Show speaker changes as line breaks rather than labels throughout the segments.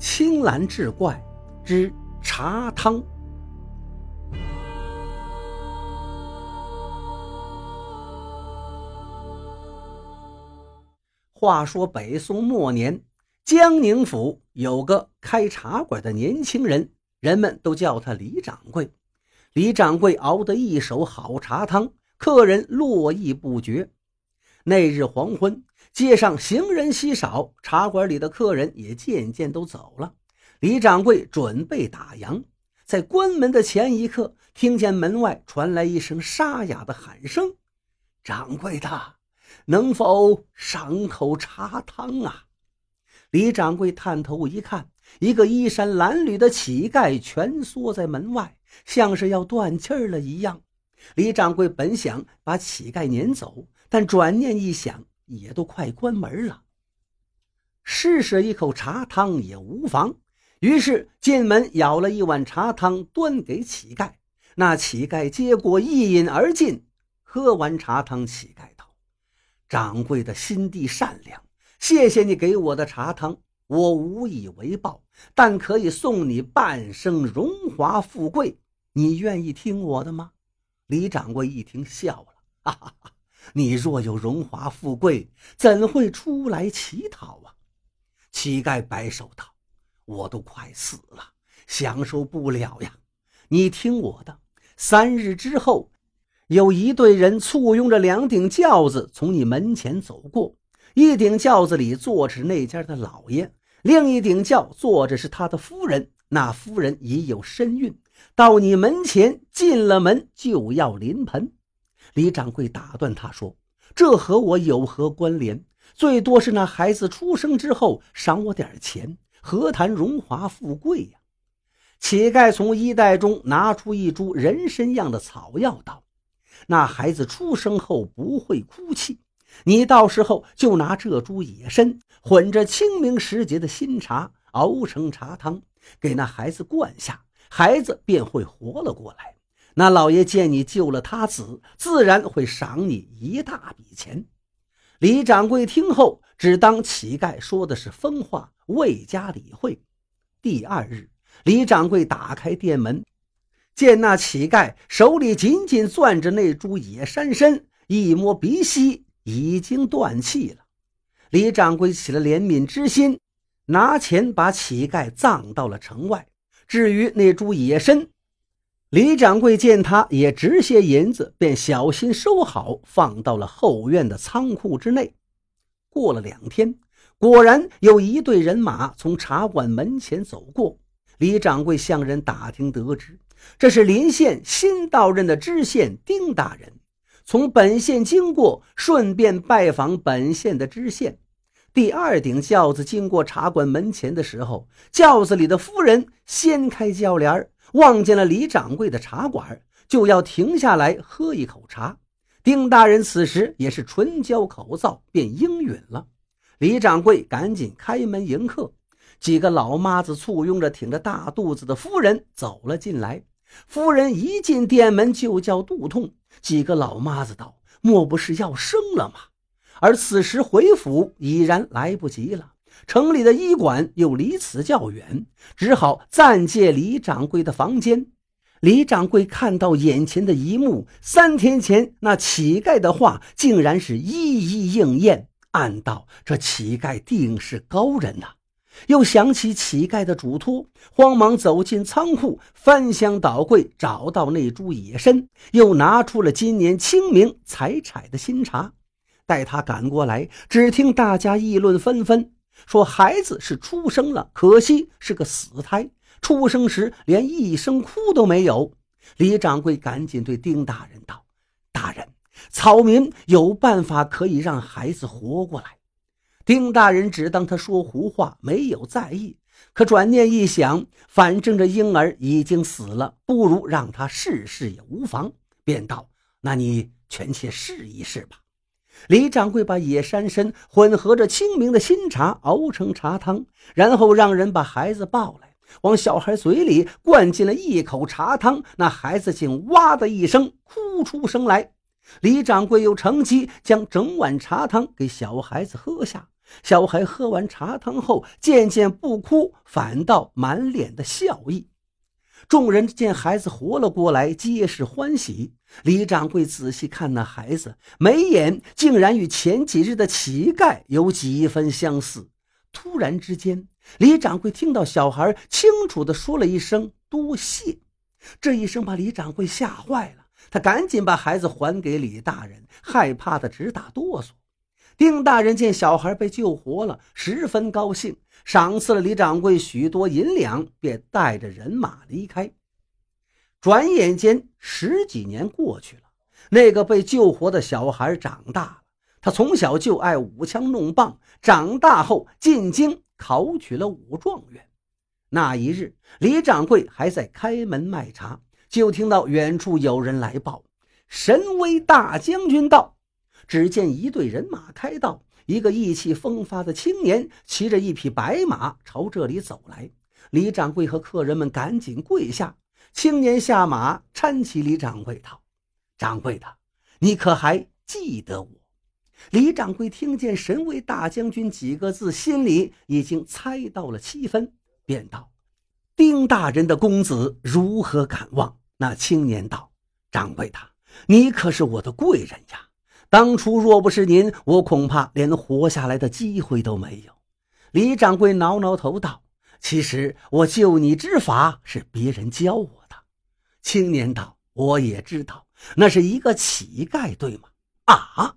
青蓝志怪之茶汤。话说北宋末年，江宁府有个开茶馆的年轻人，人们都叫他李掌柜。李掌柜熬得一手好茶汤，客人络绎不绝。那日黄昏，街上行人稀少，茶馆里的客人也渐渐都走了。李掌柜准备打烊，在关门的前一刻，听见门外传来一声沙哑的喊声：“掌柜的，能否赏口茶汤啊？”李掌柜探头一看，一个衣衫褴褛的乞丐蜷缩在门外，像是要断气儿了一样。李掌柜本想把乞丐撵走。但转念一想，也都快关门了，试试一口茶汤也无妨。于是进门舀了一碗茶汤，端给乞丐。那乞丐接过，一饮而尽。喝完茶汤，乞丐道：“掌柜的心地善良，谢谢你给我的茶汤，我无以为报，但可以送你半生荣华富贵。你愿意听我的吗？”李掌柜一听，笑了，哈哈哈。你若有荣华富贵，怎会出来乞讨啊？乞丐摆手道：“我都快死了，享受不了呀。你听我的，三日之后，有一队人簇拥着两顶轿子从你门前走过，一顶轿子里坐着那家的老爷，另一顶轿坐着是他的夫人。那夫人已有身孕，到你门前进了门就要临盆。”李掌柜打断他说：“这和我有何关联？最多是那孩子出生之后赏我点钱，何谈荣华富贵呀？”乞丐从衣袋中拿出一株人参样的草药，道：“那孩子出生后不会哭泣，你到时候就拿这株野参混着清明时节的新茶熬成茶汤，给那孩子灌下，孩子便会活了过来。”那老爷见你救了他子，自然会赏你一大笔钱。李掌柜听后，只当乞丐说的是疯话，未加理会。第二日，李掌柜打开店门，见那乞丐手里紧紧攥着那株野山参，一摸鼻息，已经断气了。李掌柜起了怜悯之心，拿钱把乞丐葬到了城外。至于那株野参，李掌柜见他也值些银子，便小心收好，放到了后院的仓库之内。过了两天，果然有一队人马从茶馆门前走过。李掌柜向人打听得知，这是临县新到任的知县丁大人，从本县经过，顺便拜访本县的知县。第二顶轿子经过茶馆门前的时候，轿子里的夫人掀开轿帘。望见了李掌柜的茶馆，就要停下来喝一口茶。丁大人此时也是唇焦口燥，便应允了。李掌柜赶紧开门迎客，几个老妈子簇拥着挺着大肚子的夫人走了进来。夫人一进店门就叫肚痛，几个老妈子道：“莫不是要生了吗？”而此时回府已然来不及了。城里的医馆又离此较远，只好暂借李掌柜的房间。李掌柜看到眼前的一幕，三天前那乞丐的话竟然是一一应验，暗道这乞丐定是高人呐。又想起乞丐的嘱托，慌忙走进仓库，翻箱倒柜，找到那株野参，又拿出了今年清明采采的新茶。待他赶过来，只听大家议论纷纷。说孩子是出生了，可惜是个死胎。出生时连一声哭都没有。李掌柜赶紧对丁大人道：“大人，草民有办法可以让孩子活过来。”丁大人只当他说胡话，没有在意。可转念一想，反正这婴儿已经死了，不如让他试试也无妨，便道：“那你权且试一试吧。”李掌柜把野山参混合着清明的新茶熬成茶汤，然后让人把孩子抱来，往小孩嘴里灌进了一口茶汤，那孩子竟哇的一声哭出声来。李掌柜又乘机将整碗茶汤给小孩子喝下，小孩喝完茶汤后，渐渐不哭，反倒满脸的笑意。众人见孩子活了过来，皆是欢喜。李掌柜仔细看那孩子，眉眼竟然与前几日的乞丐有几分相似。突然之间，李掌柜听到小孩清楚地说了一声“多谢”，这一声把李掌柜吓坏了。他赶紧把孩子还给李大人，害怕的直打哆嗦。丁大人见小孩被救活了，十分高兴，赏赐了李掌柜许多银两，便带着人马离开。转眼间十几年过去了，那个被救活的小孩长大了。他从小就爱舞枪弄棒，长大后进京考取了武状元。那一日，李掌柜还在开门卖茶，就听到远处有人来报：“神威大将军到。”只见一队人马开道，一个意气风发的青年骑着一匹白马朝这里走来。李掌柜和客人们赶紧跪下。青年下马，搀起李掌柜道：“掌柜的，你可还记得我？”李掌柜听见“神威大将军”几个字，心里已经猜到了七分，便道：“丁大人的公子如何敢忘？”那青年道：“掌柜的，你可是我的贵人呀。”当初若不是您，我恐怕连活下来的机会都没有。李掌柜挠挠头道：“其实我救你之法是别人教我的。”青年道：“我也知道，那是一个乞丐，对吗？”啊！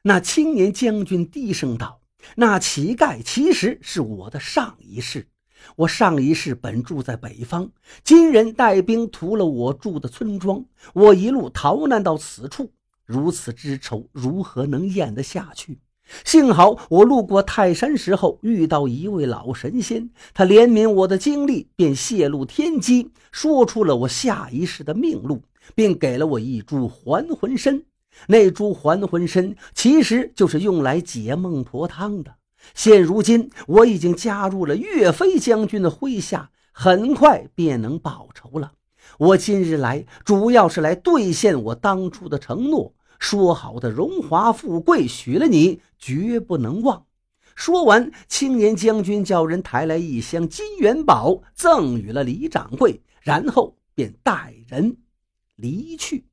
那青年将军低声道：“那乞丐其实是我的上一世。我上一世本住在北方，金人带兵屠了我住的村庄，我一路逃难到此处。”如此之仇，如何能咽得下去？幸好我路过泰山时候，遇到一位老神仙，他怜悯我的经历，便泄露天机，说出了我下一世的命路，并给了我一株还魂参。那株还魂参其实就是用来解孟婆汤的。现如今我已经加入了岳飞将军的麾下，很快便能报仇了。我今日来，主要是来兑现我当初的承诺。说好的荣华富贵，许了你，绝不能忘。说完，青年将军叫人抬来一箱金元宝，赠与了李掌柜，然后便带人离去。